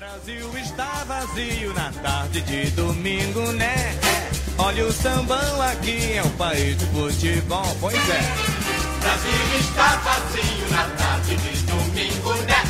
Brasil está vazio na tarde de domingo, né? Olha o sambão aqui, é o país do futebol, pois é. Brasil está vazio na tarde de domingo, né?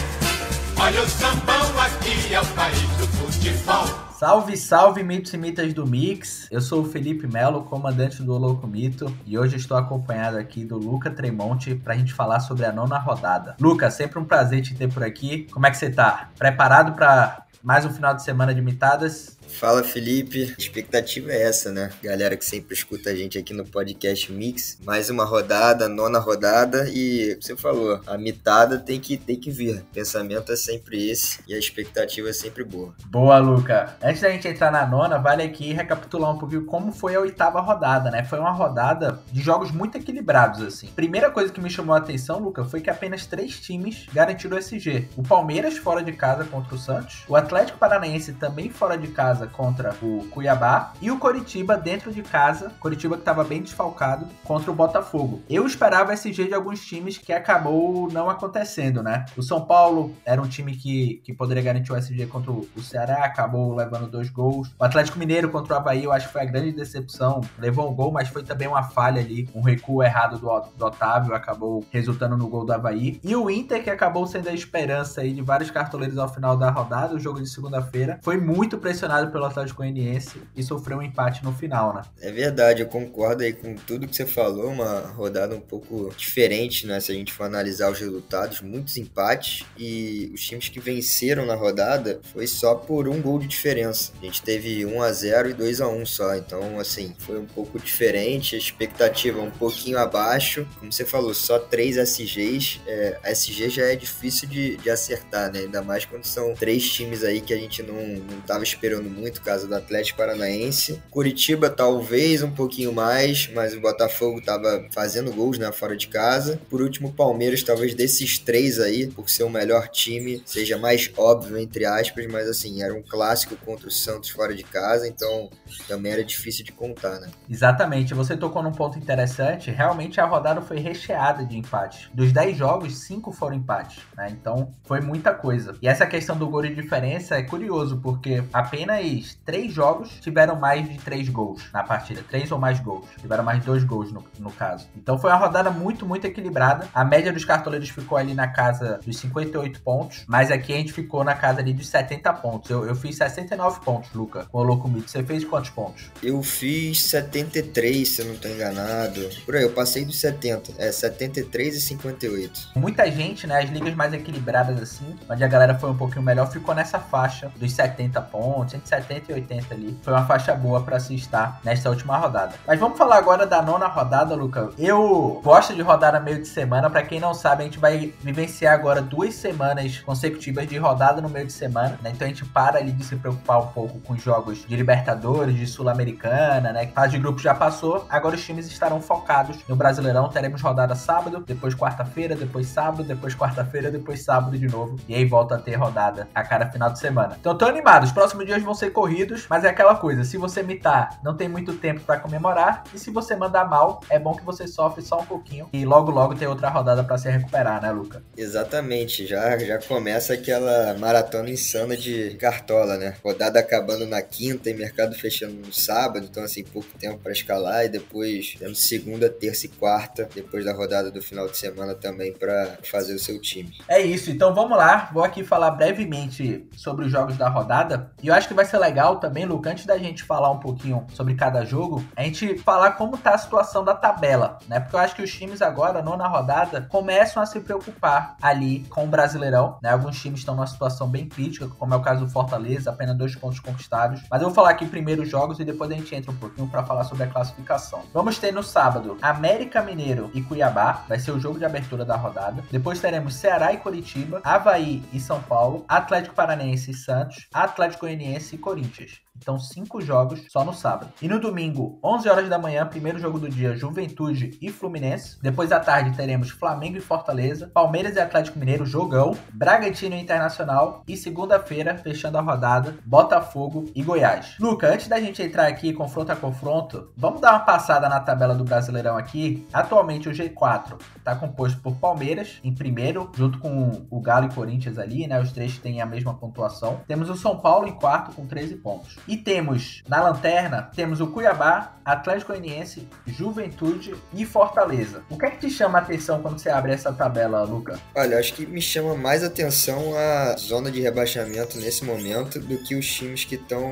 Olha o sambão aqui, é o país do futebol. Salve, salve, mitos e mitas do Mix. Eu sou o Felipe Melo, comandante do Louco Mito, e hoje estou acompanhado aqui do Luca Tremonte para a gente falar sobre a nona rodada. Luca, sempre um prazer te ter por aqui. Como é que você tá? Preparado para mais um final de semana de mitadas? Fala Felipe, a expectativa é essa, né? Galera que sempre escuta a gente aqui no podcast Mix, mais uma rodada, nona rodada e você falou, a mitada tem que tem que vir. O pensamento é sempre esse e a expectativa é sempre boa. Boa, Luca. Antes da gente entrar na nona, vale aqui recapitular um pouquinho como foi a oitava rodada, né? Foi uma rodada de jogos muito equilibrados assim. Primeira coisa que me chamou a atenção, Luca, foi que apenas três times garantiram o SG. O Palmeiras fora de casa contra o Santos, o Atlético Paranaense também fora de casa casa contra o Cuiabá e o Coritiba dentro de casa, Coritiba que estava bem desfalcado, contra o Botafogo. Eu esperava SG de alguns times que acabou não acontecendo, né? O São Paulo era um time que, que poderia garantir o SG contra o Ceará, acabou levando dois gols. O Atlético Mineiro contra o Havaí, eu acho que foi a grande decepção. Levou um gol, mas foi também uma falha ali, um recuo errado do, do Otávio, acabou resultando no gol do Havaí. E o Inter, que acabou sendo a esperança aí de vários cartoleiros ao final da rodada, o jogo de segunda-feira, foi muito pressionado pelo Atlético Goianiense e sofreu um empate no final, né? É verdade, eu concordo aí com tudo que você falou, uma rodada um pouco diferente, né? Se a gente for analisar os resultados, muitos empates e os times que venceram na rodada foi só por um gol de diferença. A gente teve 1 a 0 e 2 a 1 só, então assim, foi um pouco diferente, a expectativa um pouquinho abaixo. Como você falou, só três SGs, é, SG já é difícil de, de acertar, né? Ainda mais quando são três times aí que a gente não, não tava esperando muito, caso do Atlético Paranaense. Curitiba talvez um pouquinho mais, mas o Botafogo estava fazendo gols né, fora de casa. Por último, Palmeiras, talvez desses três aí, por ser o melhor time, seja mais óbvio, entre aspas, mas assim, era um clássico contra o Santos fora de casa, então também era difícil de contar, né? Exatamente, você tocou num ponto interessante. Realmente a rodada foi recheada de empates. Dos 10 jogos, 5 foram empates, né? Então foi muita coisa. E essa questão do gol de diferença é curioso, porque apenas três jogos tiveram mais de três gols na partida. Três ou mais gols. Tiveram mais dois gols no, no caso. Então foi uma rodada muito, muito equilibrada. A média dos cartoleiros ficou ali na casa dos 58 pontos, mas aqui a gente ficou na casa ali dos 70 pontos. Eu, eu fiz 69 pontos, Luca, com o Louco Mito. Você fez quantos pontos? Eu fiz 73, se eu não estou enganado. Por aí, eu passei dos 70. É, 73 e 58. Muita gente, né, as ligas mais equilibradas assim, onde a galera foi um pouquinho melhor, ficou nessa faixa dos 70 pontos, entre 70 e 80 ali. Foi uma faixa boa para se estar nesta última rodada. Mas vamos falar agora da nona rodada, Luca. Eu gosto de rodar no meio de semana. Para quem não sabe, a gente vai vivenciar agora duas semanas consecutivas de rodada no meio de semana, né? Então a gente para ali de se preocupar um pouco com jogos de Libertadores, de Sul-Americana, né? Fase de grupo já passou. Agora os times estarão focados no Brasileirão. Teremos rodada sábado, depois quarta-feira, depois sábado, depois quarta-feira, depois sábado de novo. E aí volta a ter rodada a cada final de semana. Então tô animado. Os próximos dias vão ser corridos, mas é aquela coisa, se você mitar, não tem muito tempo para comemorar, e se você mandar mal, é bom que você sofre só um pouquinho e logo logo tem outra rodada para se recuperar, né, Luca? Exatamente, já já começa aquela maratona insana de cartola, né? Rodada acabando na quinta e mercado fechando no sábado, então assim, pouco tempo para escalar e depois temos segunda, terça e quarta, depois da rodada do final de semana também para fazer o seu time. É isso, então vamos lá, vou aqui falar brevemente sobre os jogos da rodada, e eu acho que vai ser legal também, Luca, antes da gente falar um pouquinho sobre cada jogo, a gente falar como tá a situação da tabela, né? Porque eu acho que os times agora, nona rodada, começam a se preocupar ali com o Brasileirão, né? Alguns times estão numa situação bem crítica, como é o caso do Fortaleza, apenas dois pontos conquistados. Mas eu vou falar aqui primeiro os jogos e depois a gente entra um pouquinho para falar sobre a classificação. Vamos ter no sábado América Mineiro e Cuiabá, vai ser o jogo de abertura da rodada. Depois teremos Ceará e Curitiba, Havaí e São Paulo, Atlético Paranaense e Santos, Atlético Goianiense Corinthians. Então, cinco jogos só no sábado. E no domingo, 11 horas da manhã, primeiro jogo do dia, Juventude e Fluminense. Depois à tarde teremos Flamengo e Fortaleza, Palmeiras e Atlético Mineiro, jogão, Bragantino e Internacional e segunda-feira, fechando a rodada, Botafogo e Goiás. Luca, antes da gente entrar aqui confronto a confronto, vamos dar uma passada na tabela do Brasileirão aqui. Atualmente o G4 está composto por Palmeiras em primeiro, junto com o Galo e Corinthians ali, né? Os três têm a mesma pontuação. Temos o São Paulo em quarto com 13 pontos. E temos na lanterna, temos o Cuiabá, Atlético Goianiense, Juventude e Fortaleza. O que é que te chama a atenção quando você abre essa tabela, Luca? Olha, acho que me chama mais atenção a zona de rebaixamento nesse momento do que os times que estão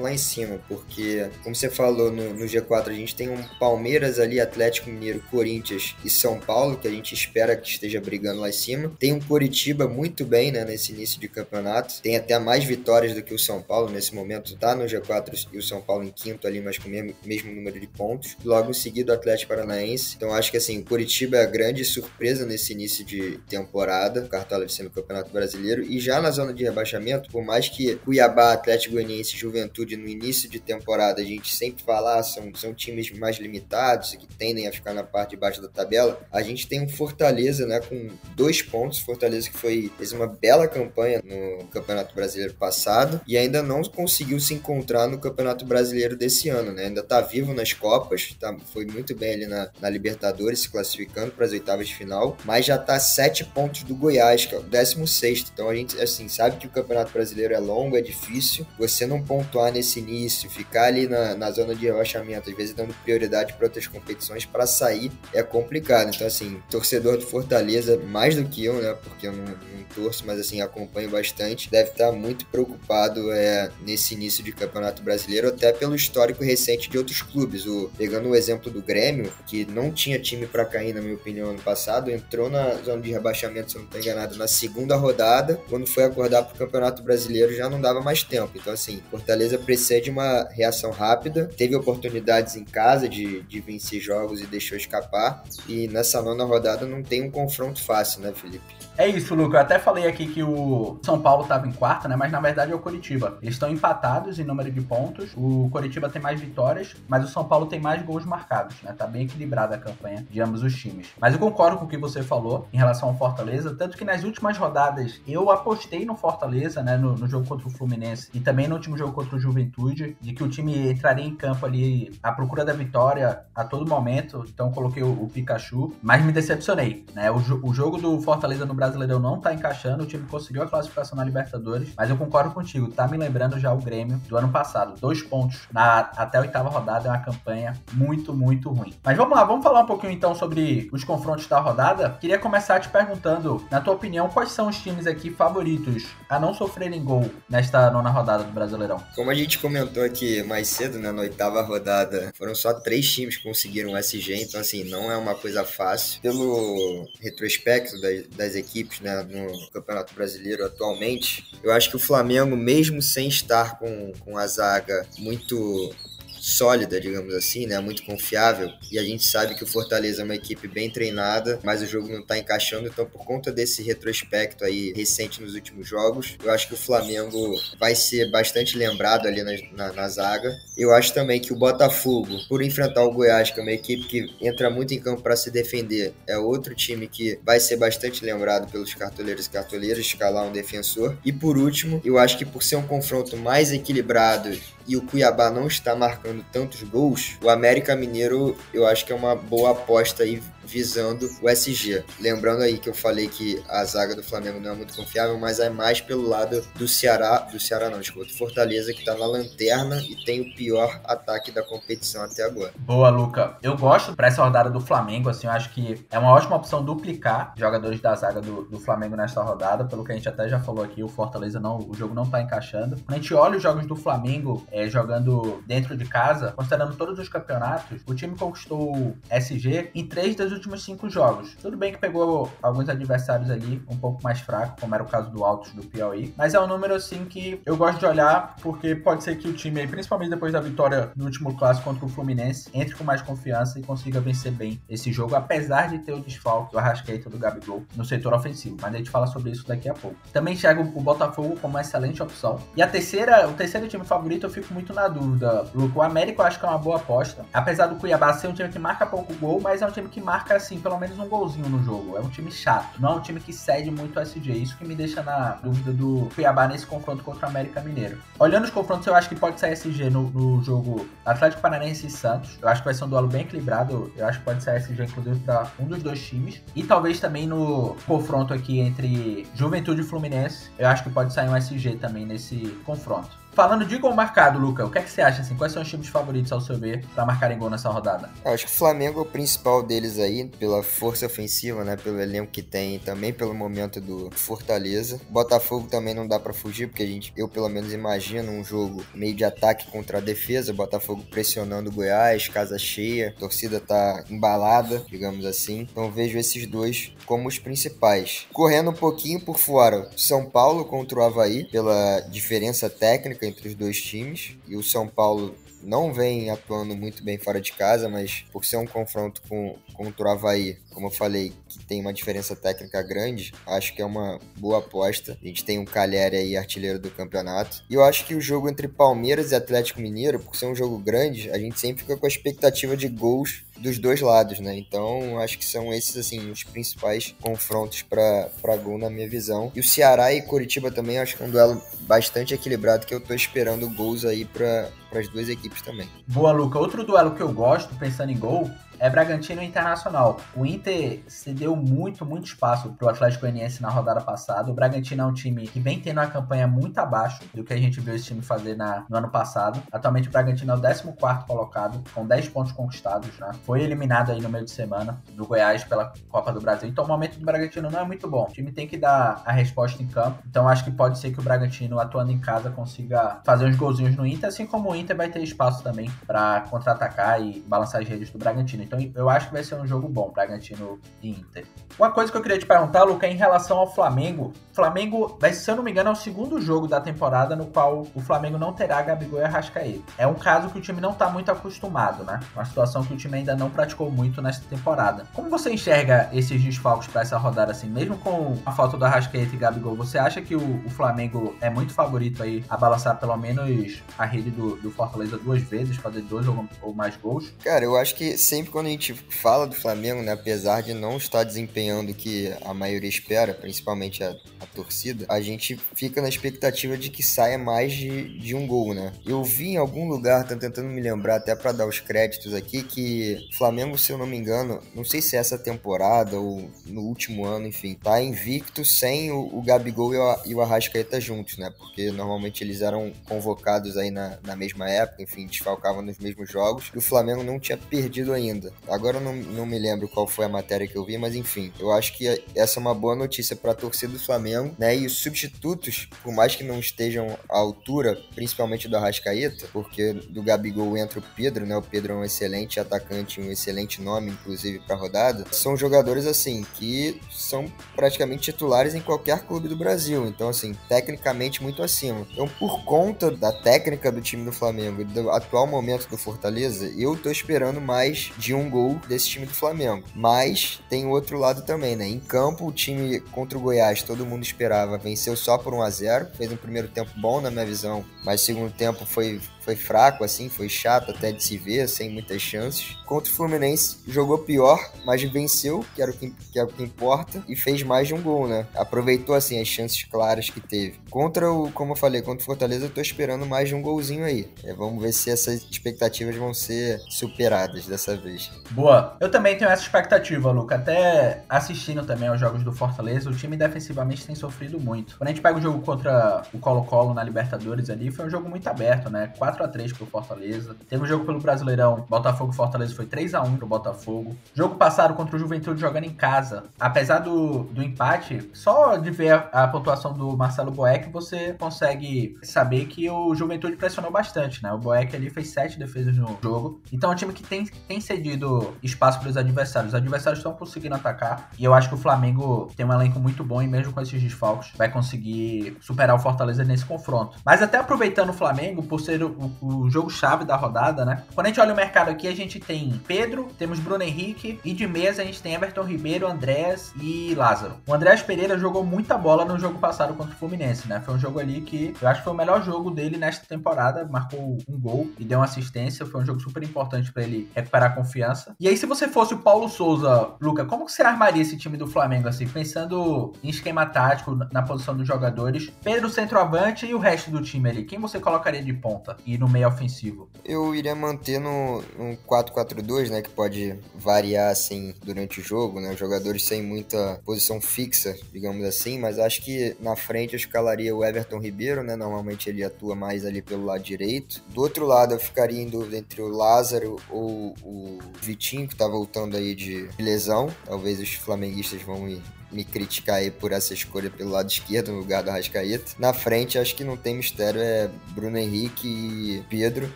lá em cima, porque, como você falou no, no G4, a gente tem um Palmeiras ali, Atlético Mineiro, Corinthians e São Paulo, que a gente espera que esteja brigando lá em cima. Tem um Coritiba muito bem, né, nesse início de campeonato. Tem até mais vitórias do que o São Paulo nesse momento, tá no G4 e o São Paulo em quinto ali, mas com o mesmo, mesmo número de pontos. Logo em seguida, o Atlético Paranaense. Então acho que assim, o Coritiba é a grande surpresa nesse início de temporada, o Cartola sendo o Campeonato Brasileiro. E já na zona de rebaixamento, por mais que Cuiabá, Atlético Goianiense e Juventude no início de temporada a gente sempre fala, ah, são, são times mais limitados, que tendem a ficar na parte de baixo da tabela, a gente tem um Fortaleza, né, com dois pontos. Fortaleza que foi, fez uma bela campanha no Campeonato Brasileiro passado e ainda não conseguiu se encontrar no Campeonato Brasileiro desse ano, né? Ainda tá vivo nas Copas, tá, foi muito bem ali na, na Libertadores, se classificando para as oitavas de final, mas já tá sete pontos do Goiás, que é o 16. Então a gente, assim, sabe que o Campeonato Brasileiro é longo, é difícil. Você não pontuar nesse início, ficar ali na, na zona de rebaixamento, às vezes dando prioridade para outras competições, para sair é complicado. Então, assim, torcedor do Fortaleza, mais do que eu, né? Porque eu não, não torço, mas assim, acompanho bastante, deve estar muito preocupado é, nesse início de Campeonato Brasileiro, até pelo histórico recente de outros clubes. O, pegando o exemplo do Grêmio, que não tinha time para cair, na minha opinião, ano passado, entrou na zona de rebaixamento, se eu não estou enganado, na segunda rodada, quando foi acordar para o Campeonato Brasileiro já não dava mais tempo. Então, assim, Fortaleza precisa de uma reação rápida, teve oportunidades em casa de, de vencer jogos e deixou escapar, e nessa nona rodada não tem um confronto fácil, né, Felipe? É isso, Luca. Eu até falei aqui que o São Paulo estava em quarto, né? Mas na verdade é o Coritiba. Eles estão empatados em número de pontos. O Coritiba tem mais vitórias, mas o São Paulo tem mais gols marcados, né? Tá bem equilibrada a campanha de ambos os times. Mas eu concordo com o que você falou em relação ao Fortaleza, tanto que nas últimas rodadas eu apostei no Fortaleza, né? No, no jogo contra o Fluminense e também no último jogo contra o Juventude, de que o time entraria em campo ali à procura da vitória a todo momento. Então coloquei o, o Pikachu, mas me decepcionei, né? O, o jogo do Fortaleza no Brasil Brasileirão não tá encaixando, o time conseguiu a classificação na Libertadores, mas eu concordo contigo, tá me lembrando já o Grêmio do ano passado. Dois pontos na, até a oitava rodada é uma campanha muito, muito ruim. Mas vamos lá, vamos falar um pouquinho então sobre os confrontos da rodada. Queria começar te perguntando, na tua opinião, quais são os times aqui favoritos a não sofrerem gol nesta nona rodada do Brasileirão? Como a gente comentou aqui mais cedo, né, na oitava rodada, foram só três times que conseguiram o SG, então assim, não é uma coisa fácil. Pelo retrospecto das, das equipes, equipes né, no Campeonato Brasileiro atualmente, eu acho que o Flamengo, mesmo sem estar com, com a zaga muito sólida, digamos assim, né? Muito confiável. E a gente sabe que o Fortaleza é uma equipe bem treinada, mas o jogo não tá encaixando. Então, por conta desse retrospecto aí recente nos últimos jogos, eu acho que o Flamengo vai ser bastante lembrado ali na, na, na zaga. Eu acho também que o Botafogo, por enfrentar o Goiás, que é uma equipe que entra muito em campo para se defender, é outro time que vai ser bastante lembrado pelos cartoleiros e cartoleiras, escalar um defensor. E por último, eu acho que por ser um confronto mais equilibrado e o Cuiabá não está marcando tantos gols, o América Mineiro eu acho que é uma boa aposta aí visando o SG. Lembrando aí que eu falei que a zaga do Flamengo não é muito confiável, mas é mais pelo lado do Ceará, do Ceará não, desculpa, do Fortaleza que tá na lanterna e tem o pior ataque da competição até agora. Boa, Luca. Eu gosto para essa rodada do Flamengo, assim, eu acho que é uma ótima opção duplicar jogadores da zaga do, do Flamengo nesta rodada, pelo que a gente até já falou aqui, o Fortaleza não, o jogo não tá encaixando. Quando a gente olha os jogos do Flamengo é, jogando dentro de casa, considerando todos os campeonatos, o time conquistou SG em três das últimos cinco jogos. Tudo bem que pegou alguns adversários ali um pouco mais fracos, como era o caso do Altos do Piauí, mas é um número assim que eu gosto de olhar porque pode ser que o time, principalmente depois da vitória no último clássico contra o Fluminense, entre com mais confiança e consiga vencer bem esse jogo, apesar de ter o desfalque do Arrascaeta do Gabigol no setor ofensivo. Mas a gente fala sobre isso daqui a pouco. Também enxergo o Botafogo como uma excelente opção. E a terceira, o terceiro time favorito, eu fico muito na dúvida. Luco, o América eu acho que é uma boa aposta. Apesar do Cuiabá ser um time que marca pouco gol, mas é um time que marca, assim, pelo menos um golzinho no jogo. É um time chato. Não é um time que cede muito ao SG. Isso que me deixa na dúvida do Cuiabá nesse confronto contra o América Mineiro. Olhando os confrontos, eu acho que pode sair SG no, no jogo Atlético Paranaense e Santos. Eu acho que vai ser um duelo bem equilibrado. Eu acho que pode sair SG, inclusive, para um dos dois times. E talvez também no confronto aqui entre Juventude e Fluminense. Eu acho que pode sair um SG também nesse confronto. Falando de gol marcado, Luca, o que, é que você acha? Assim, quais são os times favoritos, ao seu ver, para marcarem gol nessa rodada? Eu acho que o Flamengo é o principal deles aí, pela força ofensiva, né? Pelo elenco que tem e também pelo momento do Fortaleza. Botafogo também não dá para fugir, porque a gente, eu pelo menos imagino um jogo meio de ataque contra a defesa. Botafogo pressionando o Goiás, casa cheia, torcida tá embalada, digamos assim. Então vejo esses dois como os principais. Correndo um pouquinho por fora, São Paulo contra o Havaí, pela diferença técnica entre os dois times. E o São Paulo não vem atuando muito bem fora de casa, mas por ser um confronto com, contra o Havaí, como eu falei, que tem uma diferença técnica grande, acho que é uma boa aposta. A gente tem um Calheri aí, artilheiro do campeonato. E eu acho que o jogo entre Palmeiras e Atlético Mineiro, por ser um jogo grande, a gente sempre fica com a expectativa de gols dos dois lados, né? Então, acho que são esses, assim, os principais confrontos para gol na minha visão. E o Ceará e Curitiba também, acho que é um duelo bastante equilibrado que eu tô esperando gols aí para as duas equipes também. Boa, Luca. Outro duelo que eu gosto, pensando em gol, é Bragantino Internacional. O Inter cedeu muito, muito espaço para o Atlético Goianiense na rodada passada. O Bragantino é um time que vem tendo uma campanha muito abaixo do que a gente viu esse time fazer na, no ano passado. Atualmente o Bragantino é o 14 colocado, com 10 pontos conquistados. Né? Foi eliminado aí no meio de semana do Goiás pela Copa do Brasil. Então o momento do Bragantino não é muito bom. O time tem que dar a resposta em campo. Então acho que pode ser que o Bragantino, atuando em casa, consiga fazer uns golzinhos no Inter, assim como o Inter vai ter espaço também para contra-atacar e balançar as redes do Bragantino. Então eu acho que vai ser um jogo bom, Bragantino e Inter. Uma coisa que eu queria te perguntar, Luca, é em relação ao Flamengo. Flamengo, vai, se eu não me engano, é o segundo jogo da temporada no qual o Flamengo não terá Gabigol e Arrascaeta. É um caso que o time não está muito acostumado, né? Uma situação que o time ainda não praticou muito nesta temporada. Como você enxerga esses desfalques para essa rodada assim? Mesmo com a falta do Arrascaeta e Gabigol, você acha que o, o, Flamengo é muito favorito aí a balançar pelo menos a rede do, do Fortaleza duas vezes, fazer dois ou, ou mais gols? Cara, eu acho que sempre quando a gente fala do Flamengo, né, apesar de não estar desempenhando o que a maioria espera, principalmente a, a, torcida, a gente fica na expectativa de que saia mais de, de um gol, né? Eu vi em algum lugar, tô tentando me lembrar até para dar os créditos aqui, que Flamengo, se eu não me engano, não sei se é essa temporada ou no último ano, enfim, tá invicto sem o, o Gabigol e o, e o Arrascaeta juntos, né? Porque normalmente eles eram convocados aí na, na mesma época, enfim, desfalcavam nos mesmos jogos, e o Flamengo não tinha perdido ainda. Agora eu não, não me lembro qual foi a matéria que eu vi, mas enfim, eu acho que essa é uma boa notícia para a torcida do Flamengo, né? E os substitutos, por mais que não estejam à altura, principalmente do Arrascaeta, porque do Gabigol entra o Pedro, né? O Pedro é um excelente atacante, um excelente nome, inclusive, para rodada. São jogadores, assim, que são praticamente titulares em qualquer clube do Brasil. Então, assim, tecnicamente muito acima. Então, por conta da técnica do time do Flamengo e do atual momento do Fortaleza, eu tô esperando mais de um gol desse time do Flamengo. Mas tem outro lado também, né? Em campo, o time contra o Goiás, todo mundo esperava, venceu só por 1 a 0 Fez um primeiro tempo bom, na minha visão, mas segundo tempo foi foi fraco, assim, foi chato até de se ver, sem muitas chances. Contra o Fluminense, jogou pior, mas venceu, que era o que, que, era o que importa, e fez mais de um gol, né? Aproveitou, assim, as chances claras que teve. Contra o, como eu falei, contra o Fortaleza, eu tô esperando mais de um golzinho aí. É, vamos ver se essas expectativas vão ser superadas dessa vez. Boa. Eu também tenho essa expectativa, Luca. Até assistindo também aos jogos do Fortaleza, o time defensivamente tem sofrido muito. Quando a gente pega o jogo contra o Colo-Colo na Libertadores ali, foi um jogo muito aberto, né? Quatro 4 a 3 pro Fortaleza. Teve um jogo pelo Brasileirão, Botafogo Fortaleza foi 3 a 1 pro Botafogo. Jogo passado contra o Juventude jogando em casa. Apesar do, do empate, só de ver a, a pontuação do Marcelo Boeck, você consegue saber que o Juventude pressionou bastante, né? O Boeck ali fez 7 defesas no jogo. Então é um time que tem, tem cedido espaço para os adversários. Os adversários estão conseguindo atacar. E eu acho que o Flamengo tem um elenco muito bom e mesmo com esses desfalques vai conseguir superar o Fortaleza nesse confronto. Mas até aproveitando o Flamengo, por ser o, o jogo-chave da rodada, né? Quando a gente olha o mercado aqui, a gente tem Pedro, temos Bruno Henrique e de mesa a gente tem Everton Ribeiro, Andrés e Lázaro. O Andrés Pereira jogou muita bola no jogo passado contra o Fluminense, né? Foi um jogo ali que eu acho que foi o melhor jogo dele nesta temporada. Marcou um gol e deu uma assistência. Foi um jogo super importante para ele recuperar a confiança. E aí, se você fosse o Paulo Souza, Luca, como que você armaria esse time do Flamengo, assim, pensando em esquema tático, na posição dos jogadores? Pedro centroavante e o resto do time ali. Quem você colocaria de ponta e no meio ofensivo? Eu iria manter no, no 4-4-2, né? Que pode variar assim durante o jogo, né? Os jogadores sem muita posição fixa, digamos assim, mas acho que na frente eu escalaria o Everton Ribeiro, né? Normalmente ele atua mais ali pelo lado direito. Do outro lado eu ficaria em dúvida entre o Lázaro ou o Vitinho, que tá voltando aí de lesão. Talvez os flamenguistas vão ir me criticar aí por essa escolha pelo lado esquerdo no lugar do Arrascaeta. Na frente, acho que não tem mistério, é Bruno Henrique e Pedro.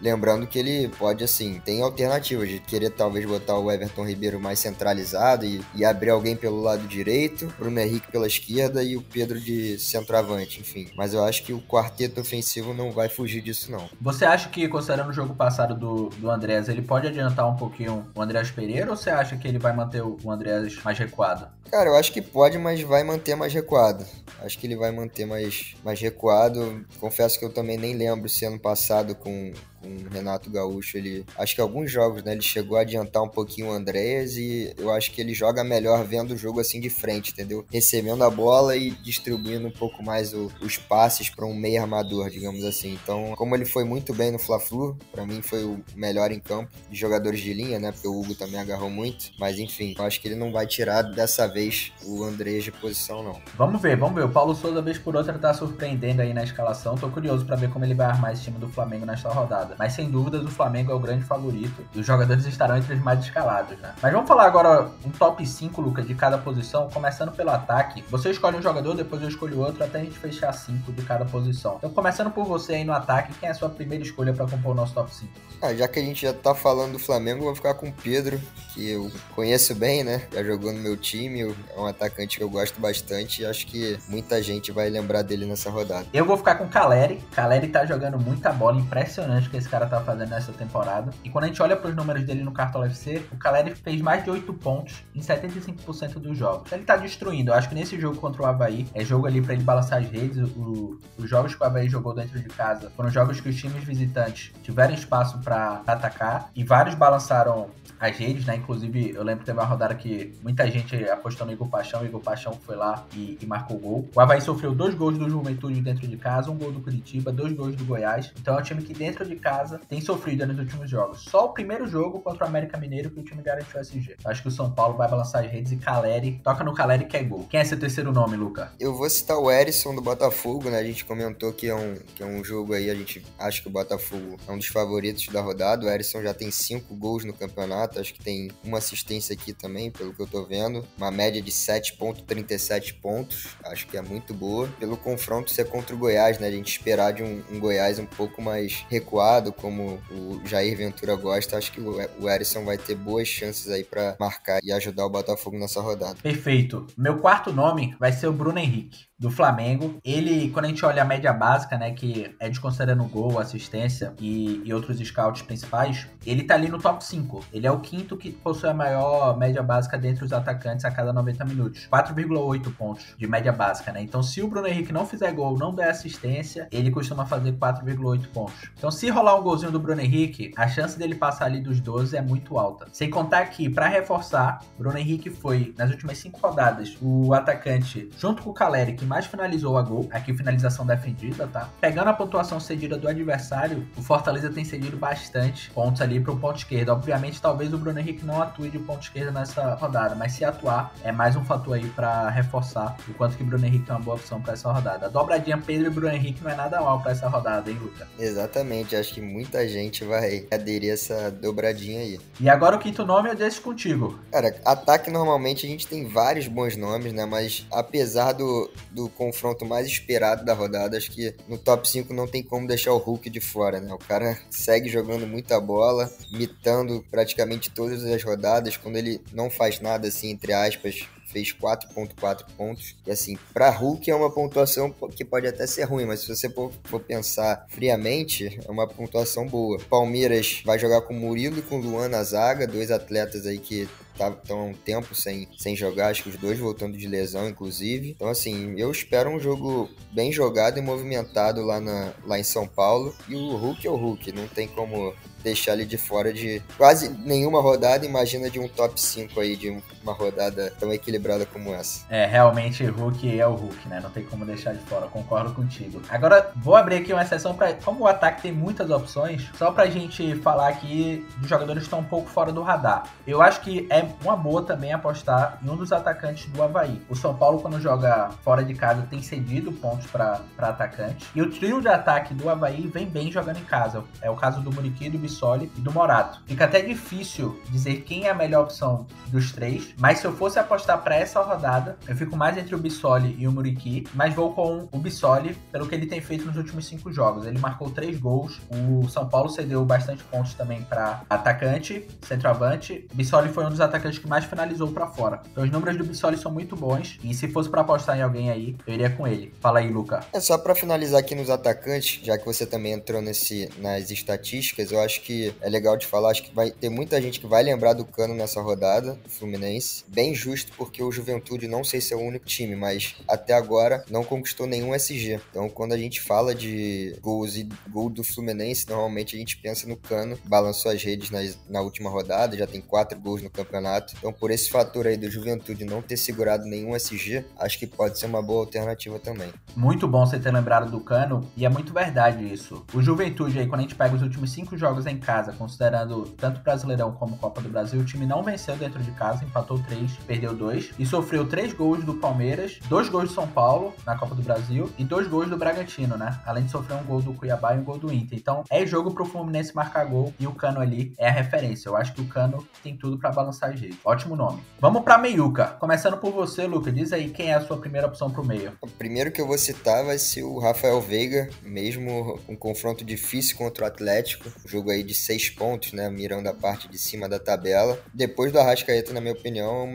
Lembrando que ele pode, assim, tem alternativas de querer talvez botar o Everton Ribeiro mais centralizado e, e abrir alguém pelo lado direito, Bruno Henrique pela esquerda e o Pedro de centroavante, enfim. Mas eu acho que o quarteto ofensivo não vai fugir disso, não. Você acha que, considerando o jogo passado do, do Andrés, ele pode adiantar um pouquinho o Andrés Pereira ou você acha que ele vai manter o, o Andrés mais recuado? Cara, eu acho que pode, mas vai manter mais recuado. Acho que ele vai manter mais, mais recuado. Confesso que eu também nem lembro se ano passado com, com o Renato Gaúcho, ele acho que alguns jogos, né, ele chegou a adiantar um pouquinho o Andréas e eu acho que ele joga melhor vendo o jogo assim de frente, entendeu? Recebendo a bola e distribuindo um pouco mais o, os passes para um meio armador, digamos assim. Então, como ele foi muito bem no Fla-Flu, para mim foi o melhor em campo de jogadores de linha, né? Porque o Hugo também agarrou muito, mas enfim, eu acho que ele não vai tirar dessa vez o Andrés de posição não. Vamos ver, vamos ver. O Paulo Souza vez por outra tá surpreendendo aí na escalação. Tô curioso para ver como ele vai armar esse time do Flamengo nesta rodada. Mas sem dúvidas o Flamengo é o grande favorito e os jogadores estarão entre os mais escalados, né? Mas vamos falar agora um top 5, Lucas, de cada posição, começando pelo ataque. Você escolhe um jogador, depois eu escolho outro, até a gente fechar 5 de cada posição. Então, começando por você aí no ataque, quem é a sua primeira escolha para compor o nosso top 5? Ah, já que a gente já tá falando do Flamengo, vou ficar com o Pedro, que eu conheço bem, né? Já jogou no meu time, é um atacante que eu gosto bastante e acho que muita gente vai lembrar dele nessa rodada. Eu vou ficar com o Caleri. Caleri tá jogando muita bola, impressionante que esse cara tá fazendo nessa temporada. E quando a gente olha pros números dele no Cartola FC, o Caleri fez mais de 8 pontos em 75% dos jogos. Ele tá destruindo. Eu acho que nesse jogo contra o Havaí, é jogo ali para ele balançar as redes. O, os jogos que o Havaí jogou dentro de casa foram jogos que os times visitantes tiveram espaço para atacar e vários balançaram as redes, né? Inclusive, eu lembro que teve uma rodada que muita gente apostou no Igor Paixão, o Igor Paixão foi lá e, e marcou gol. O Havaí sofreu dois gols do Juventude dentro de casa, um gol do Curitiba, dois gols do Goiás. Então é um time que dentro de casa tem sofrido nos últimos jogos. Só o primeiro jogo contra o América Mineiro que o time garantiu o SG. Acho que o São Paulo vai balançar as redes e Caleri, toca no Caleri que é gol. Quem é seu terceiro nome, Luca? Eu vou citar o Erisson do Botafogo, né? A gente comentou que é um, que é um jogo aí, a gente acha que o Botafogo é um dos favoritos da rodada. O Erisson já tem cinco gols no campeonato, acho que tem uma assistência aqui também, pelo que eu tô vendo. Uma média de 7,37 pontos, acho que é muito boa. Pelo confronto ser contra o Goiás, né? A gente esperar de um, um Goiás um pouco mais recuado, como o Jair Ventura gosta, acho que o, o Erisson vai ter boas chances aí para marcar e ajudar o Botafogo nessa rodada. Perfeito. Meu quarto nome vai ser o Bruno Henrique do Flamengo. Ele, quando a gente olha a média básica, né, que é desconsiderando gol, assistência e, e, outros scouts principais, ele tá ali no top 5. Ele é o quinto que possui a maior média básica dentre os atacantes a cada 90 minutos. 4,8 pontos de média básica, né? Então, se o Bruno Henrique não fizer gol, não der assistência, ele costuma fazer 4,8 pontos. Então, se rolar um golzinho do Bruno Henrique, a chance dele passar ali dos 12 é muito alta. Sem contar que, para reforçar, Bruno Henrique foi, nas últimas 5 rodadas, o atacante, junto com o Caleri, que mais finalizou a gol, aqui finalização defendida, tá? Pegando a pontuação cedida do adversário, o Fortaleza tem cedido bastante pontos ali pro ponto esquerdo. Obviamente, talvez o Bruno Henrique não atue de ponto esquerdo nessa rodada, mas se atuar, é mais um fator aí para reforçar o quanto que o Bruno Henrique é uma boa opção para essa rodada. A dobradinha Pedro e Bruno Henrique não é nada mal para essa rodada, hein, Luca? Exatamente, acho que muita gente vai aderir essa dobradinha aí. E agora o quinto nome eu deixo contigo. Cara, ataque normalmente a gente tem vários bons nomes, né? Mas apesar do, do confronto mais esperado da rodada, acho que no top 5 não tem como deixar o Hulk de fora, né? O cara segue jogando muita bola, mitando praticamente todas as rodadas, quando ele não faz nada assim, entre aspas, fez 4.4 pontos. E assim, para Hulk é uma pontuação que pode até ser ruim, mas se você for, pensar friamente, é uma pontuação boa. Palmeiras vai jogar com Murilo e com Luan na zaga, dois atletas aí que estão tá, há um tempo sem, sem jogar, acho que os dois voltando de lesão, inclusive. Então, assim, eu espero um jogo bem jogado e movimentado lá, na, lá em São Paulo. E o Hulk é o Hulk, não tem como deixar ele de fora de quase nenhuma rodada, imagina de um top 5 aí, de uma rodada tão equilibrada como essa. É, realmente Hulk é o Hulk, né? Não tem como deixar de fora, concordo contigo. Agora, vou abrir aqui uma exceção para como o ataque tem muitas opções, só pra gente falar aqui dos jogadores que estão um pouco fora do radar. Eu acho que é uma boa também apostar em um dos atacantes do Havaí. O São Paulo, quando joga fora de casa, tem cedido pontos para atacante. E o trio de ataque do Havaí vem bem jogando em casa. É o caso do Muriqui, do Bissoli e do Morato. Fica até difícil dizer quem é a melhor opção dos três, mas se eu fosse apostar para essa rodada, eu fico mais entre o Bissoli e o Muriqui, mas vou com o Bissoli pelo que ele tem feito nos últimos cinco jogos. Ele marcou três gols, o São Paulo cedeu bastante pontos também para atacante, centroavante. Bissoli foi um dos atacantes que mais finalizou para fora. Então os números do Bissoli são muito bons e se fosse para apostar em alguém aí, eu iria com ele. Fala aí, Luca. É só para finalizar aqui nos atacantes, já que você também entrou nesse nas estatísticas, eu acho que é legal de falar, acho que vai ter muita gente que vai lembrar do Cano nessa rodada, Fluminense. Bem justo, porque o Juventude não sei se é o único time, mas até agora não conquistou nenhum SG. Então, quando a gente fala de gols e gol do Fluminense, normalmente a gente pensa no Cano. Balançou as redes na, na última rodada, já tem quatro gols no campeonato. Então, por esse fator aí do Juventude não ter segurado nenhum SG, acho que pode ser uma boa alternativa também. Muito bom você ter lembrado do Cano, e é muito verdade isso. O Juventude aí, quando a gente pega os últimos cinco jogos em casa, considerando tanto Brasileirão como Copa do Brasil, o time não venceu dentro de casa, empatou 3, perdeu 2 e sofreu 3 gols do Palmeiras, 2 gols do São Paulo na Copa do Brasil e 2 gols do Bragantino, né? Além de sofrer um gol do Cuiabá e um gol do Inter. Então é jogo pro Fluminense marcar gol e o Cano ali é a referência. Eu acho que o Cano tem tudo para balançar a gente. Ótimo nome. Vamos pra meiuca. Começando por você, Luca. Diz aí quem é a sua primeira opção pro meio. O primeiro que eu vou citar vai ser o Rafael Veiga, mesmo um confronto difícil contra o Atlético. jogo aí de 6 pontos, né? Mirando a parte de cima da tabela. Depois do Arrascaeta, na minha opinião,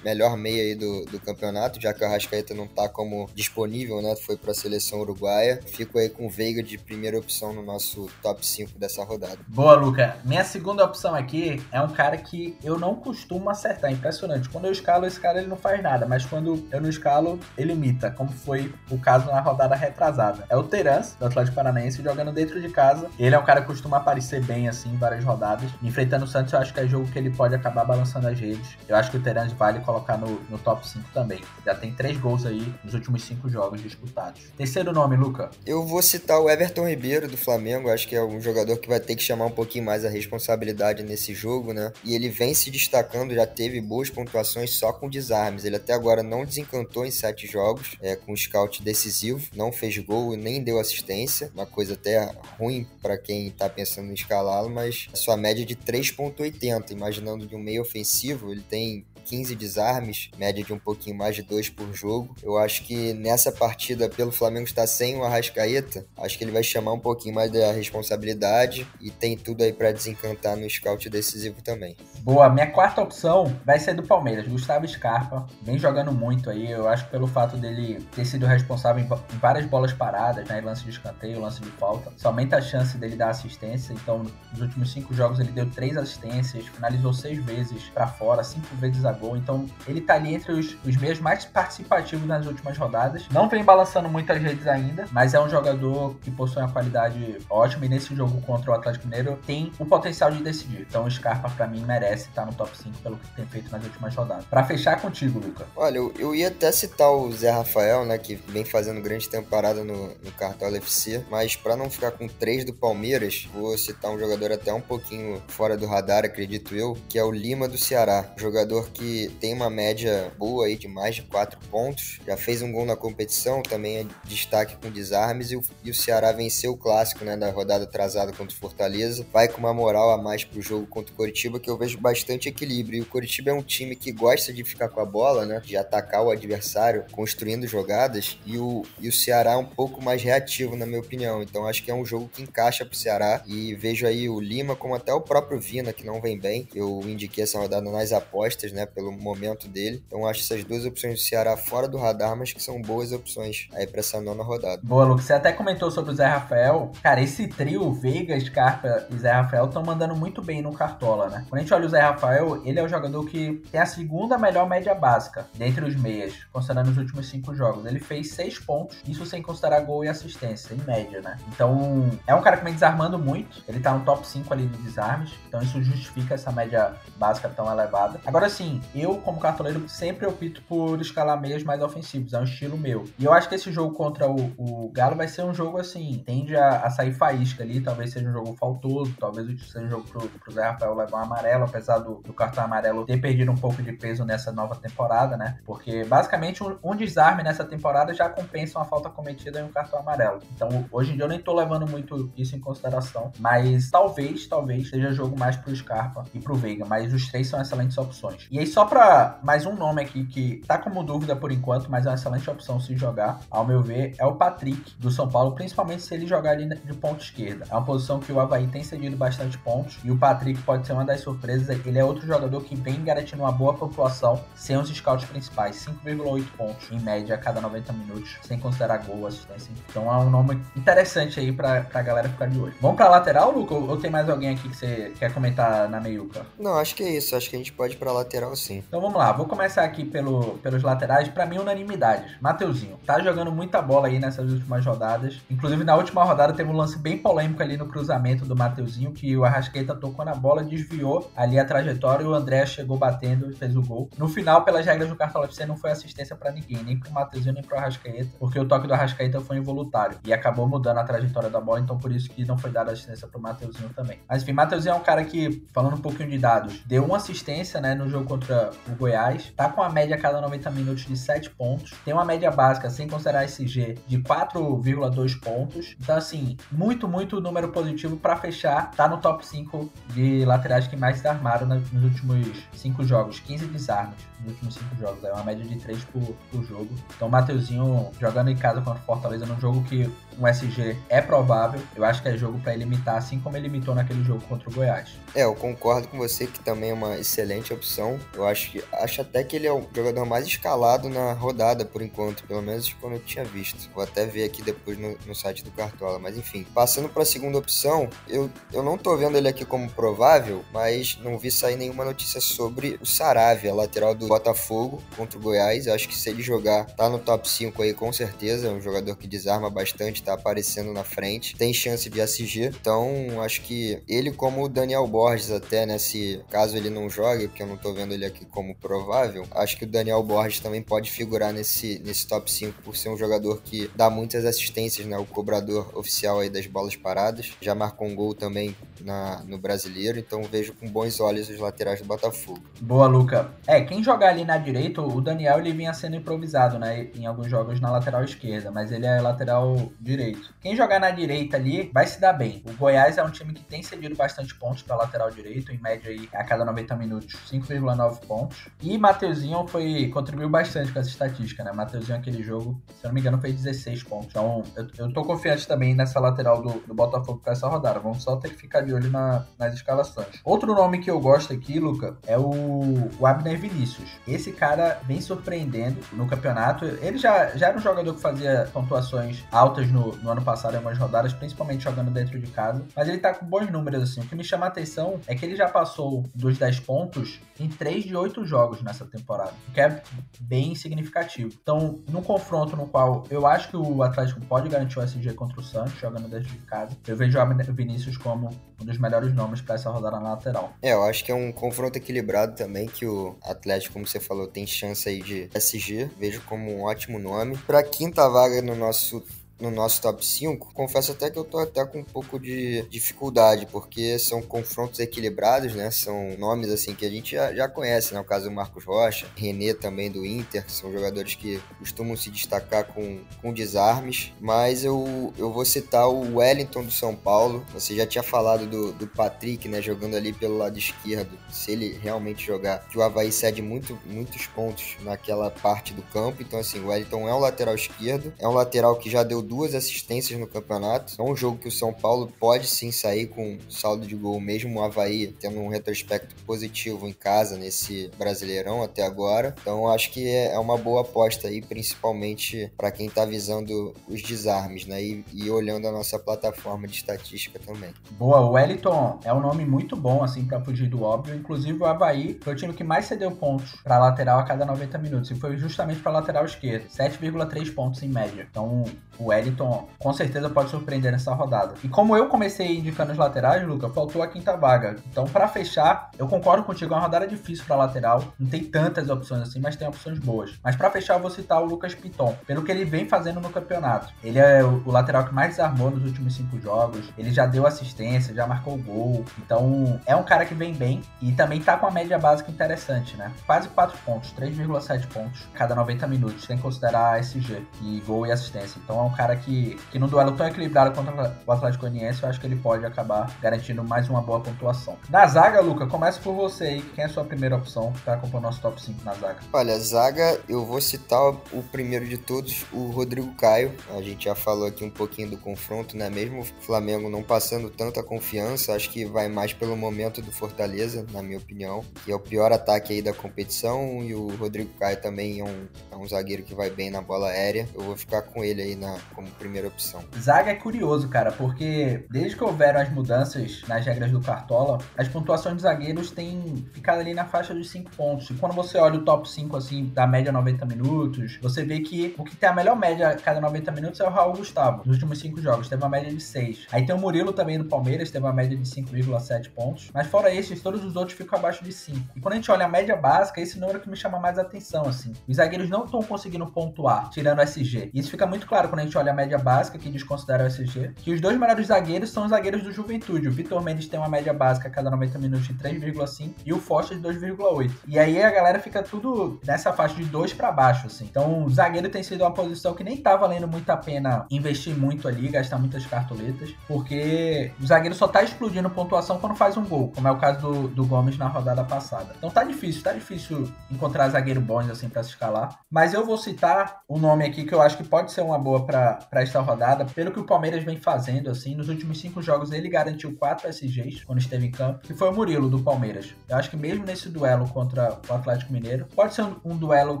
melhor meia aí do, do campeonato, já que o Arrascaeta não tá como disponível, né? Foi para a seleção uruguaia. Fico aí com o Veiga de primeira opção no nosso top 5 dessa rodada. Boa, Luca. Minha segunda opção aqui é um cara que eu não costumo acertar. Impressionante. Quando eu escalo esse cara, ele não faz nada, mas quando eu não escalo, ele imita, como foi o caso na rodada retrasada. É o Terans, do Atlético Paranaense, jogando dentro de casa. Ele é um cara que costuma aparecer bem, assim, várias rodadas. Enfrentando o Santos, eu acho que é jogo que ele pode acabar balançando as redes. Eu acho que o Terence vale colocar no, no top 5 também. Já tem três gols aí nos últimos cinco jogos disputados. Terceiro nome, Luca. Eu vou citar o Everton Ribeiro do Flamengo. Acho que é um jogador que vai ter que chamar um pouquinho mais a responsabilidade nesse jogo, né? E ele vem se destacando, já teve boas pontuações só com desarmes. Ele até agora não desencantou em sete jogos, é, com scout decisivo, não fez gol e nem deu assistência. Uma coisa até ruim para quem tá pensando em escalá-lo, mas sua média de 3,80. Imaginando de um meio ofensivo, ele tem 15 desarmes, média de um pouquinho mais de 2 por jogo. Eu acho que nessa partida, pelo Flamengo estar sem o Arrascaeta, acho que ele vai chamar um pouquinho mais da responsabilidade e tem tudo aí para desencantar no scout decisivo também. Boa, minha quarta opção vai ser do Palmeiras, Gustavo Scarpa, vem jogando muito aí, eu acho que pelo fato dele ter sido responsável em várias bolas paradas, né, lance de escanteio, lance de falta, só aumenta a chance dele dar assistência, então nos últimos cinco jogos ele deu três assistências, finalizou seis vezes para fora, cinco vezes a Então ele tá ali entre os, os meios mais participativos nas últimas rodadas. Não vem balançando muitas redes ainda, mas é um jogador que possui uma qualidade ótima e nesse jogo contra o Atlético Mineiro tem o potencial de decidir. Então o Scarpa para mim merece estar no top 5 pelo que tem feito nas últimas rodadas. Para fechar contigo, Luca. Olha, eu, eu, ia até citar o Zé Rafael, né, que vem fazendo grande temporada no, no Cartola FC, mas para não ficar com três do Palmeiras, vou citar um jogador até um pouquinho fora do radar, acredito eu, que é o Lima do Ceará. Jogador que tem uma média boa aí de mais de 4 pontos, já fez um gol na competição, também é destaque com desarmes, e o, e o Ceará venceu o clássico né, da rodada atrasada contra o Fortaleza. Vai com uma moral a mais pro jogo contra o Coritiba, que eu vejo bastante equilíbrio. E o Coritiba é um time que gosta de ficar com a bola, né? De atacar o adversário, construindo jogadas, e o, e o Ceará é um pouco mais reativo, na minha opinião. Então acho que é um jogo que encaixa pro Ceará. E vejo aí o Lima, como até o próprio Vina, que não vem bem. Eu indiquei essa rodada nas apostas, né? Pelo momento dele. Então acho essas duas opções do Ceará fora do radar, mas que são boas opções aí pra essa nona rodada. Boa, Lucas. Você até comentou sobre o Zé Rafael. Cara, esse trio, Veiga, Scarpa e Zé Rafael, estão mandando muito bem no Cartola, né? Quando a gente olha o Zé Rafael, ele é o jogador que tem a segunda melhor média básica dentre os meias, considerando os últimos cinco jogos. Ele fez seis pontos, isso sem considerar gol e assistência, em média, né? Então, é um cara que vem desarmando muito. Ele tá no top 5 ali de desarmes, então isso justifica essa média básica tão elevada. Agora sim, eu, como cartoleiro, sempre opto por escalar meias mais ofensivos, é um estilo meu. E eu acho que esse jogo contra o, o Galo vai ser um jogo assim, tende a, a, sair faísca ali, talvez seja um jogo faltoso, talvez seja um jogo pro, pro Zé Rafael levar um amarelo, apesar do, do, cartão amarelo ter perdido um pouco de peso nessa nova temporada, né? Porque basicamente um, um desarme nessa temporada já compensa uma falta cometida em um cartão amarelo. Então hoje em dia eu nem tô levando muito isso em consideração, mas talvez, talvez seja jogo mais pro Scarpa e pro Veiga, mas os três são excelentes opções. E aí só pra mais um nome aqui que tá como dúvida por enquanto, mas é uma excelente opção se jogar, ao meu ver, é o Patrick do São Paulo, principalmente se ele jogar ali de ponta esquerda. É uma posição que o Havaí tem cedido bastante pontos e o Patrick pode ser uma das surpresas. Ele é outro jogador que vem garantindo uma boa pontuação sem os scouts principais, 5,8 pontos em média a cada 90 minutos, sem considerar gol, assistência. Então é um nome interessante aí pra, pra galera ficar de olho. Vamos pra lateral, Luca? Ou tem mais alguém aqui que você quer comentar na meiuca? Não, acho que é isso. Acho que a gente pode ir pra lateral sim. Então vamos lá. Vou começar aqui pelo, pelos laterais. Pra mim, unanimidade. Mateuzinho. Tá jogando muita bola aí nessas últimas rodadas. Inclusive, na última rodada teve um lance bem polêmico ali no cruzamento do Mateuzinho, que o Arrascaeta tocou na bola, desviou ali a trajetória e o André chegou batendo e fez o gol. No final, pelas regras do Cartola FC, não foi assistência para ninguém, nem pro Mateuzinho, nem pro Arrascaeta, porque o toque do Arrascaeta foi involuntário e acabou mudando a trajetória da bola, então por isso que não foi dada assistência pro Mateuzinho também. Mas enfim, Mateuzinho é um cara que, falando um pouquinho de dados, deu uma assistência, né, no jogo contra o Goiás, tá com a média a cada 90 minutos de 7 pontos, tem uma média básica, sem considerar SG, de 4,2 pontos. Então, assim, muito, muito número positivo para fechar, tá no top 5 de laterais que mais se armaram nos últimos 5 jogos, 15 desarmes nos últimos 5 jogos, é uma média de 3 por, por jogo. Então, o Mateuzinho jogando em casa contra o Fortaleza num jogo que um SG é provável. Eu acho que é jogo para ele imitar, assim como ele imitou naquele jogo contra o Goiás. É, eu concordo com você que também é uma excelente opção. Eu acho que acho até que ele é o jogador mais escalado na rodada por enquanto, pelo menos quando eu tinha visto. Vou até ver aqui depois no, no site do Cartola, mas enfim. Passando para a segunda opção, eu, eu não tô vendo ele aqui como provável, mas não vi sair nenhuma notícia sobre o Saravia, lateral do Botafogo contra o Goiás. Eu acho que se ele jogar, tá no top 5 aí com certeza. É um jogador que desarma bastante, tá aparecendo na frente. Tem chance de SG. Então, acho que ele, como o Daniel Borges, até, né? Se caso ele não jogue, porque eu não tô vendo ele aqui como provável, acho que o Daniel Borges também pode figurar nesse, nesse top 5 por ser um jogador que dá muitas assistências, né? O cobrador oficial aí das bolas paradas. Já marcou um gol também na, no brasileiro, então vejo com bons olhos os laterais do Botafogo. Boa, Luca. É, quem jogar ali na direita, o Daniel ele vinha sendo improvisado, né? Em alguns jogos na lateral esquerda, mas ele é lateral direito. Quem jogar na direita ali vai se dar bem. O Goiás é um time que tem cedido bastante pontos para lateral direito, em média aí a cada 90 minutos, 5,9 19 pontos. E Mateuzinho foi, contribuiu bastante com essa estatística, né? Mateuzinho, aquele jogo, se não me engano, fez 16 pontos. Então, eu, eu tô confiante também nessa lateral do, do Botafogo com essa rodada. Vamos só ter que ficar de olho na, nas escalações. Outro nome que eu gosto aqui, Luca, é o, o Abner Vinícius. Esse cara vem surpreendendo no campeonato. Ele já, já era um jogador que fazia pontuações altas no, no ano passado, em algumas rodadas, principalmente jogando dentro de casa. Mas ele tá com bons números, assim. O que me chama a atenção é que ele já passou dos 10 pontos em 3 de 8 jogos nessa temporada, o que é bem significativo. Então, num confronto no qual eu acho que o Atlético pode garantir o SG contra o Santos, jogando dentro de casa, eu vejo o Vinícius como um dos melhores nomes para essa rodada na lateral. É, eu acho que é um confronto equilibrado também, que o Atlético, como você falou, tem chance aí de SG, vejo como um ótimo nome. Para quinta vaga no nosso no nosso top 5, confesso até que eu tô até com um pouco de dificuldade, porque são confrontos equilibrados, né? São nomes assim que a gente já, já conhece, né? O caso do Marcos Rocha, René também do Inter, que são jogadores que costumam se destacar com, com desarmes, mas eu, eu vou citar o Wellington do São Paulo. Você já tinha falado do, do Patrick, né? Jogando ali pelo lado esquerdo. Se ele realmente jogar, que o Havaí cede muito, muitos pontos naquela parte do campo. Então, assim, o Wellington é um lateral esquerdo, é um lateral que já deu duas assistências no campeonato. É um jogo que o São Paulo pode sim sair com saldo de gol, mesmo o Havaí tendo um retrospecto positivo em casa nesse Brasileirão até agora. Então acho que é uma boa aposta aí, principalmente para quem está visando os desarmes, né? E, e, olhando a nossa plataforma de estatística também. Boa, o Wellington é um nome muito bom, assim, para fugir do óbvio. Inclusive o Havaí foi o time que mais cedeu pontos para lateral a cada 90 minutos. E foi justamente para lateral esquerdo, 7,3 pontos em média. Então o Wellington com certeza pode surpreender nessa rodada. E como eu comecei indicando os laterais, Luca, faltou a quinta vaga. Então, para fechar, eu concordo contigo, é uma rodada difícil para lateral. Não tem tantas opções assim, mas tem opções boas. Mas para fechar, eu vou citar o Lucas Piton, pelo que ele vem fazendo no campeonato. Ele é o lateral que mais desarmou nos últimos cinco jogos. Ele já deu assistência, já marcou gol. Então, é um cara que vem bem e também tá com a média básica interessante, né? Quase 4 pontos, 3,7 pontos cada 90 minutos, sem considerar SG e gol e assistência. Então, é um cara que, que no duelo tão equilibrado contra o Atlético Goianiense, eu acho que ele pode acabar garantindo mais uma boa pontuação. Na zaga, Luca, começa por você aí. Quem é a sua primeira opção para compor nosso top 5 na zaga? Olha, zaga, eu vou citar o primeiro de todos, o Rodrigo Caio. A gente já falou aqui um pouquinho do confronto, né? Mesmo o Flamengo não passando tanta confiança, acho que vai mais pelo momento do Fortaleza, na minha opinião, que é o pior ataque aí da competição. E o Rodrigo Caio também é um, é um zagueiro que vai bem na bola aérea. Eu vou ficar com ele aí na, como primeira opção. Zaga é curioso, cara, porque desde que houveram as mudanças nas regras do Cartola, as pontuações de zagueiros têm ficado ali na faixa dos 5 pontos. E quando você olha o top 5, assim, da média 90 minutos, você vê que o que tem a melhor média a cada 90 minutos é o Raul Gustavo. Nos últimos 5 jogos, teve uma média de 6. Aí tem o Murilo também do Palmeiras, teve uma média de 5,7 pontos. Mas fora esses, todos os outros ficam abaixo de 5. E quando a gente olha a média básica, esse número que me chama mais atenção, assim. Os zagueiros não estão conseguindo pontuar, tirando o SG. E isso fica muito claro quando a gente olha a média básica, que desconsidera o SG, que os dois melhores zagueiros são os zagueiros do Juventude. O Vitor Mendes tem uma média básica a cada 90 minutos de 3,5 e o Foster de 2,8. E aí a galera fica tudo nessa faixa de 2 para baixo, assim. Então, o zagueiro tem sido uma posição que nem tá valendo muito a pena investir muito ali, gastar muitas cartoletas, porque o zagueiro só tá explodindo pontuação quando faz um gol, como é o caso do, do Gomes na rodada passada. Então tá difícil, tá difícil encontrar zagueiro bons assim para se escalar. Mas eu vou citar o um nome aqui que eu acho que pode ser uma boa para esta rodada, pelo que o Palmeiras vem fazendo, assim, nos últimos cinco jogos ele garantiu quatro SGs quando esteve em campo, que foi o Murilo do Palmeiras. Eu acho que mesmo nesse duelo contra o Atlético Mineiro, pode ser um, um duelo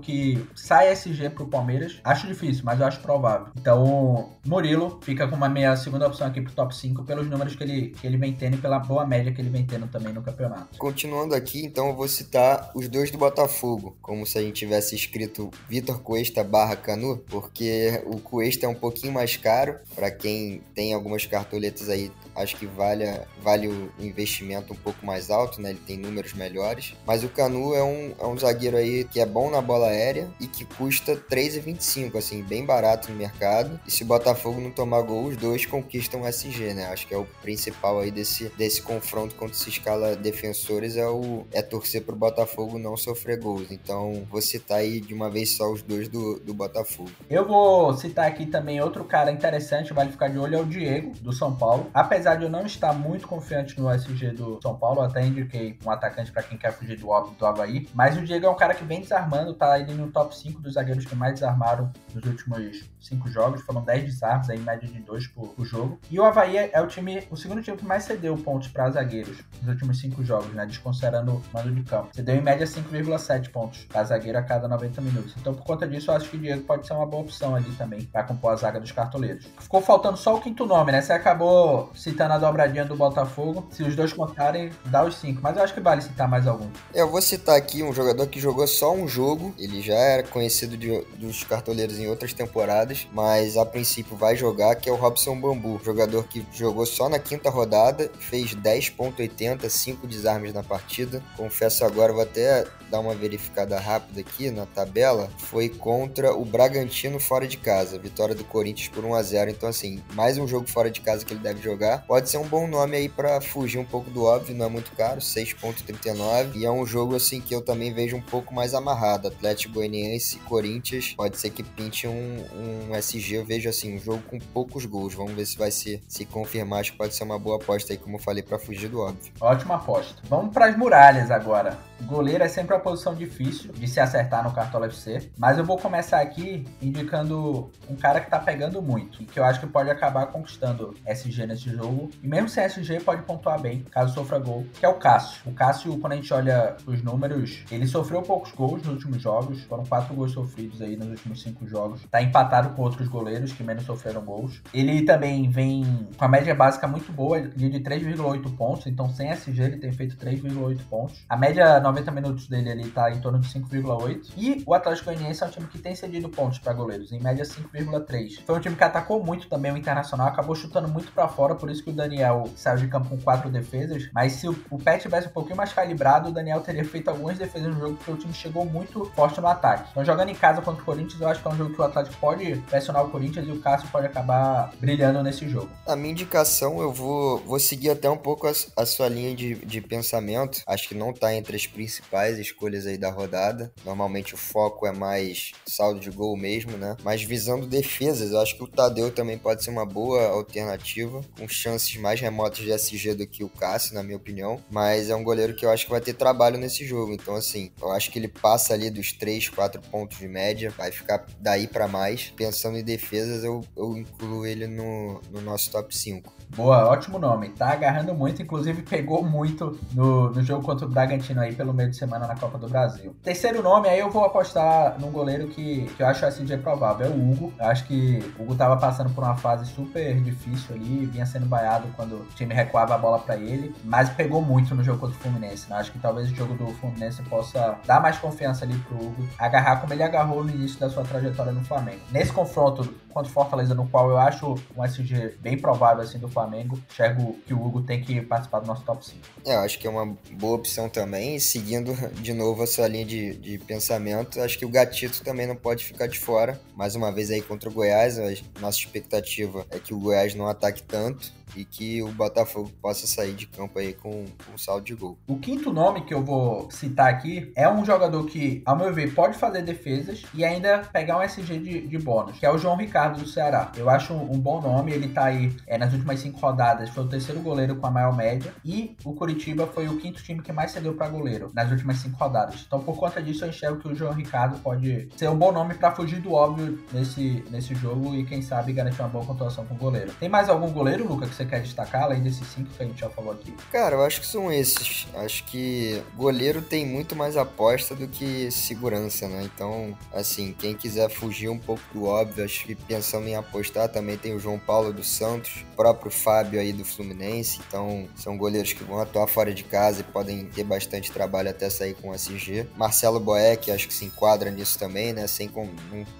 que sai SG pro Palmeiras. Acho difícil, mas eu acho provável. Então, Murilo fica com uma minha segunda opção aqui pro top 5 pelos números que ele, que ele vem tendo e pela boa média que ele vem tendo também no campeonato. Continuando aqui, então eu vou citar os dois do Botafogo, como se a gente tivesse escrito Vitor Cuesta barra Canu, porque o Cuesta é um pouquinho mais caro, para quem tem algumas cartoletas aí, acho que vale, vale o investimento um pouco mais alto, né? Ele tem números melhores. Mas o Canu é um, é um zagueiro aí que é bom na bola aérea e que custa 3,25, assim, bem barato no mercado. E se o Botafogo não tomar gol, os dois conquistam o SG, né? Acho que é o principal aí desse, desse confronto quando se escala defensores é o é torcer pro Botafogo não sofrer gols. Então, vou citar aí de uma vez só os dois do, do Botafogo. Eu vou citar aqui também outro cara interessante, vale ficar de olho, é o Diego, do São Paulo. Apesar eu não estar muito confiante no SG do São Paulo, até indiquei um atacante para quem quer fugir do óbvio do Havaí. Mas o Diego é um cara que vem desarmando, tá ali no top 5 dos zagueiros que mais desarmaram nos últimos 5 jogos. Foram 10 desarmes, aí, em média de 2 por, por, jogo. E o Havaí é o time, o segundo time que mais cedeu pontos para zagueiros nos últimos 5 jogos, né? Desconsiderando o mando de campo. Cedeu em média 5,7 pontos para zagueiro a cada 90 minutos. Então, por conta disso, eu acho que o Diego pode ser uma boa opção ali também para compor a zaga dos cartoleiros. Ficou faltando só o quinto nome, né? Você acabou citando a dobradinha do Botafogo. Se os dois contarem, dá os cinco. Mas eu acho que vale citar mais algum. Eu vou citar aqui um jogador que jogou só um jogo. Ele já era conhecido de, dos cartoleiros em outras temporadas, mas a princípio vai jogar, que é o Robson Bambu. Jogador que jogou só na quinta rodada, fez 10.80, 5 desarmes na partida. Confesso agora, vou até dar uma verificada rápida aqui na tabela, foi contra o Bragantino fora de casa. Vitória do Corinthians por 1 a 0 Então, assim, mais um jogo fora de casa que ele deve jogar. Pode ser um bom nome aí para fugir um pouco do óbvio, não é muito caro, 6,39. E é um jogo, assim, que eu também vejo um pouco mais amarrado. Atlético Goianiense e Corinthians. Pode ser que pinte um, um SG. Eu vejo, assim, um jogo com poucos gols. Vamos ver se vai se, se confirmar. Acho que pode ser uma boa aposta aí, como eu falei, para fugir do óbvio. Ótima aposta. Vamos para as muralhas agora. Goleiro é sempre uma posição difícil de se acertar no Cartola FC, mas eu vou começar aqui indicando um cara que tá pegando muito e que eu acho que pode acabar conquistando SG nesse jogo. E mesmo sem SG, pode pontuar bem, caso sofra gol, que é o Cássio. O Cássio, quando a gente olha os números, ele sofreu poucos gols nos últimos jogos, foram quatro gols sofridos aí nos últimos cinco jogos. Tá empatado com outros goleiros que menos sofreram gols. Ele também vem com a média básica muito boa, de 3,8 pontos, então sem SG ele tem feito 3,8 pontos. A média 90 minutos dele ali tá em torno de 5,8. E o Atlético Goianiense é um time que tem cedido pontos para goleiros, em média 5,3. Foi um time que atacou muito também o Internacional, acabou chutando muito para fora, por isso que o Daniel saiu de campo com quatro defesas. Mas se o, o Pet tivesse um pouquinho mais calibrado, o Daniel teria feito algumas defesas no jogo, porque o time chegou muito forte no ataque. Então, jogando em casa contra o Corinthians, eu acho que é um jogo que o Atlético pode pressionar o Corinthians e o Cássio pode acabar brilhando nesse jogo. A minha indicação, eu vou, vou seguir até um pouco a, a sua linha de, de pensamento. Acho que não tá entre as principais escolhas aí da rodada. Normalmente o foco é mais saldo de gol mesmo, né? Mas visando defesas, eu acho que o Tadeu também pode ser uma boa alternativa, com chances mais remotas de SG do que o Cássio, na minha opinião. Mas é um goleiro que eu acho que vai ter trabalho nesse jogo. Então, assim, eu acho que ele passa ali dos 3, 4 pontos de média, vai ficar daí para mais. Pensando em defesas, eu, eu incluo ele no, no nosso top 5. Boa, ótimo nome. Tá agarrando muito, inclusive pegou muito no, no jogo contra o Bragantino aí pelo meio de semana na Copa do Brasil. Terceiro nome, aí eu vou apostar num goleiro que, que eu acho assim de provável, é o Hugo. Eu acho que o Hugo tava passando por uma fase super difícil ali, vinha sendo baiado quando o time recuava a bola para ele, mas pegou muito no jogo contra o Fluminense. Né? Acho que talvez o jogo do Fluminense possa dar mais confiança ali pro Hugo, agarrar como ele agarrou no início da sua trajetória no Flamengo. Nesse confronto contra o Fortaleza, no qual eu acho um SG bem provável assim do Flamengo, enxergo que o Hugo tem que participar do nosso top 5. É, eu acho que é uma boa opção também. Seguindo de novo a sua linha de, de pensamento, acho que o Gatito também não pode ficar de fora. Mais uma vez aí contra o Goiás, nossa expectativa é que o Goiás não ataque tanto e que o Botafogo possa sair de campo aí com, com um saldo de gol. O quinto nome que eu vou citar aqui é um jogador que, ao meu ver, pode fazer defesas e ainda pegar um SG de, de bônus, que é o João Ricardo do Ceará. Eu acho um, um bom nome, ele tá aí é, nas últimas cinco rodadas, foi o terceiro goleiro com a maior média e o Curitiba foi o quinto time que mais cedeu para goleiro nas últimas cinco rodadas. Então, por conta disso, eu enxergo que o João Ricardo pode ser um bom nome para fugir do óbvio nesse, nesse jogo e, quem sabe, garantir uma boa pontuação com o goleiro. Tem mais algum goleiro, Luca, que você quer destacar, além desses cinco que a gente já falou aqui? Cara, eu acho que são esses. Acho que goleiro tem muito mais aposta do que segurança, né? Então, assim, quem quiser fugir um pouco do óbvio, acho que pensando em apostar, também tem o João Paulo dos Santos, o próprio Fábio aí do Fluminense. Então, são goleiros que vão atuar fora de casa e podem ter bastante trabalho até sair com o SG. Marcelo Boeck, acho que se enquadra nisso também, né? Sem com,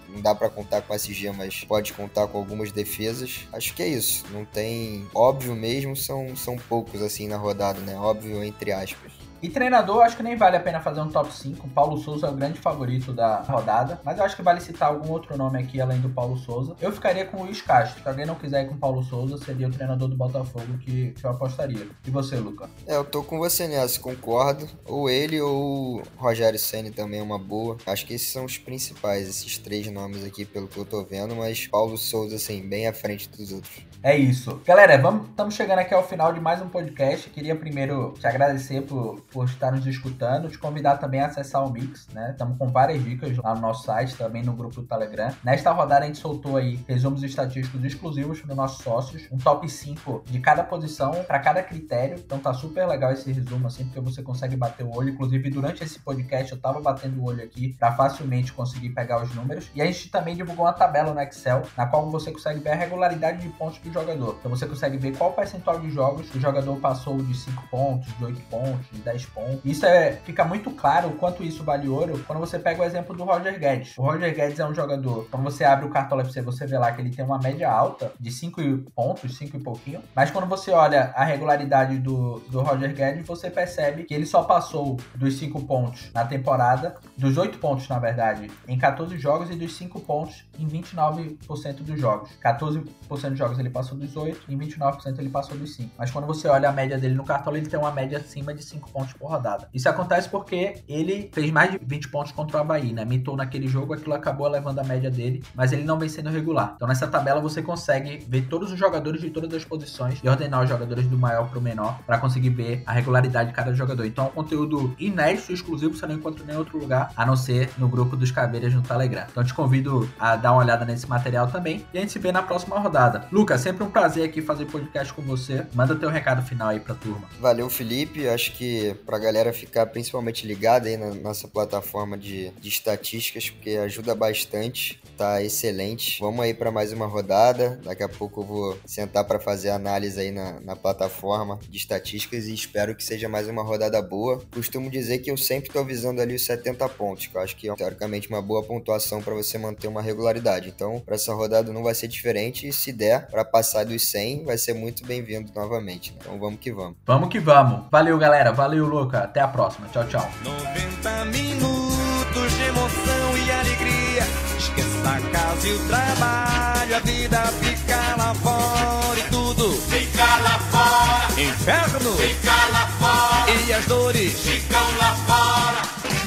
não dá para contar com SG, mas pode contar com algumas defesas. Acho que é isso. Não tem óbvio mesmo, são, são poucos assim na rodada, né? Óbvio entre aspas. E treinador, acho que nem vale a pena fazer um top 5. O Paulo Souza é o grande favorito da rodada. Mas eu acho que vale citar algum outro nome aqui além do Paulo Souza. Eu ficaria com o Luiz Castro. Se alguém não quiser ir com o Paulo Souza, seria o treinador do Botafogo que, que eu apostaria. E você, Luca? É, eu tô com você nessa, concordo. Ou ele ou o Rogério Senni também é uma boa. Acho que esses são os principais, esses três nomes aqui, pelo que eu tô vendo. Mas Paulo Souza, assim, bem à frente dos outros. É isso. Galera, vamos, estamos chegando aqui ao final de mais um podcast. Queria primeiro te agradecer por por estar nos escutando. Te convidar também a acessar o Mix, né? Estamos com várias dicas lá no nosso site, também no grupo do Telegram. Nesta rodada a gente soltou aí resumos estatísticos exclusivos para os nossos sócios, um top 5 de cada posição, para cada critério. Então tá super legal esse resumo, assim, porque você consegue bater o olho. Inclusive, durante esse podcast eu tava batendo o olho aqui para facilmente conseguir pegar os números. E a gente também divulgou uma tabela no Excel, na qual você consegue ver a regularidade de pontos do jogador. Então você consegue ver qual percentual de jogos o jogador passou de 5 pontos, de 8 pontos, de 10 pontos. Isso é, fica muito claro o quanto isso vale ouro quando você pega o exemplo do Roger Guedes. O Roger Guedes é um jogador, quando você abre o Cartola FC, você vê lá que ele tem uma média alta de 5 pontos, 5 e pouquinho. Mas quando você olha a regularidade do, do Roger Guedes, você percebe que ele só passou dos 5 pontos na temporada, dos 8 pontos, na verdade, em 14 jogos e dos 5 pontos em 29% dos jogos. 14% dos jogos ele passou dos 8, em 29% ele passou dos 5. Mas quando você olha a média dele no Cartola, ele tem uma média acima de 5 pontos por rodada. Isso acontece porque ele fez mais de 20 pontos contra o Havaí, né? Mitou naquele jogo, aquilo acabou levando a média dele, mas ele não vem sendo regular. Então nessa tabela você consegue ver todos os jogadores de todas as posições e ordenar os jogadores do maior para o menor para conseguir ver a regularidade de cada jogador. Então é um conteúdo inédito, exclusivo, você não encontra em nenhum outro lugar, a não ser no grupo dos Caveiras no Telegram. Então te convido a dar uma olhada nesse material também e a gente se vê na próxima rodada. Lucas, sempre um prazer aqui fazer podcast com você. Manda teu recado final aí pra turma. Valeu, Felipe. Acho que pra galera ficar principalmente ligada aí na nossa plataforma de, de estatísticas, porque ajuda bastante, tá excelente. Vamos aí para mais uma rodada. Daqui a pouco eu vou sentar para fazer análise aí na, na plataforma de estatísticas e espero que seja mais uma rodada boa. Costumo dizer que eu sempre tô visando ali os 70 pontos, que eu acho que é teoricamente uma boa pontuação para você manter uma regularidade. Então, para essa rodada não vai ser diferente e se der para passar dos 100, vai ser muito bem-vindo novamente. Então, vamos que vamos. Vamos que vamos. Valeu, galera. Valeu, Luca. Até a próxima. Tchau, tchau. 90 minutos de emoção e alegria. Esqueça a casa e o trabalho, a vida fica lá fora e tudo Fica lá fora, inferno fica lá fora, e as dores ficam lá fora.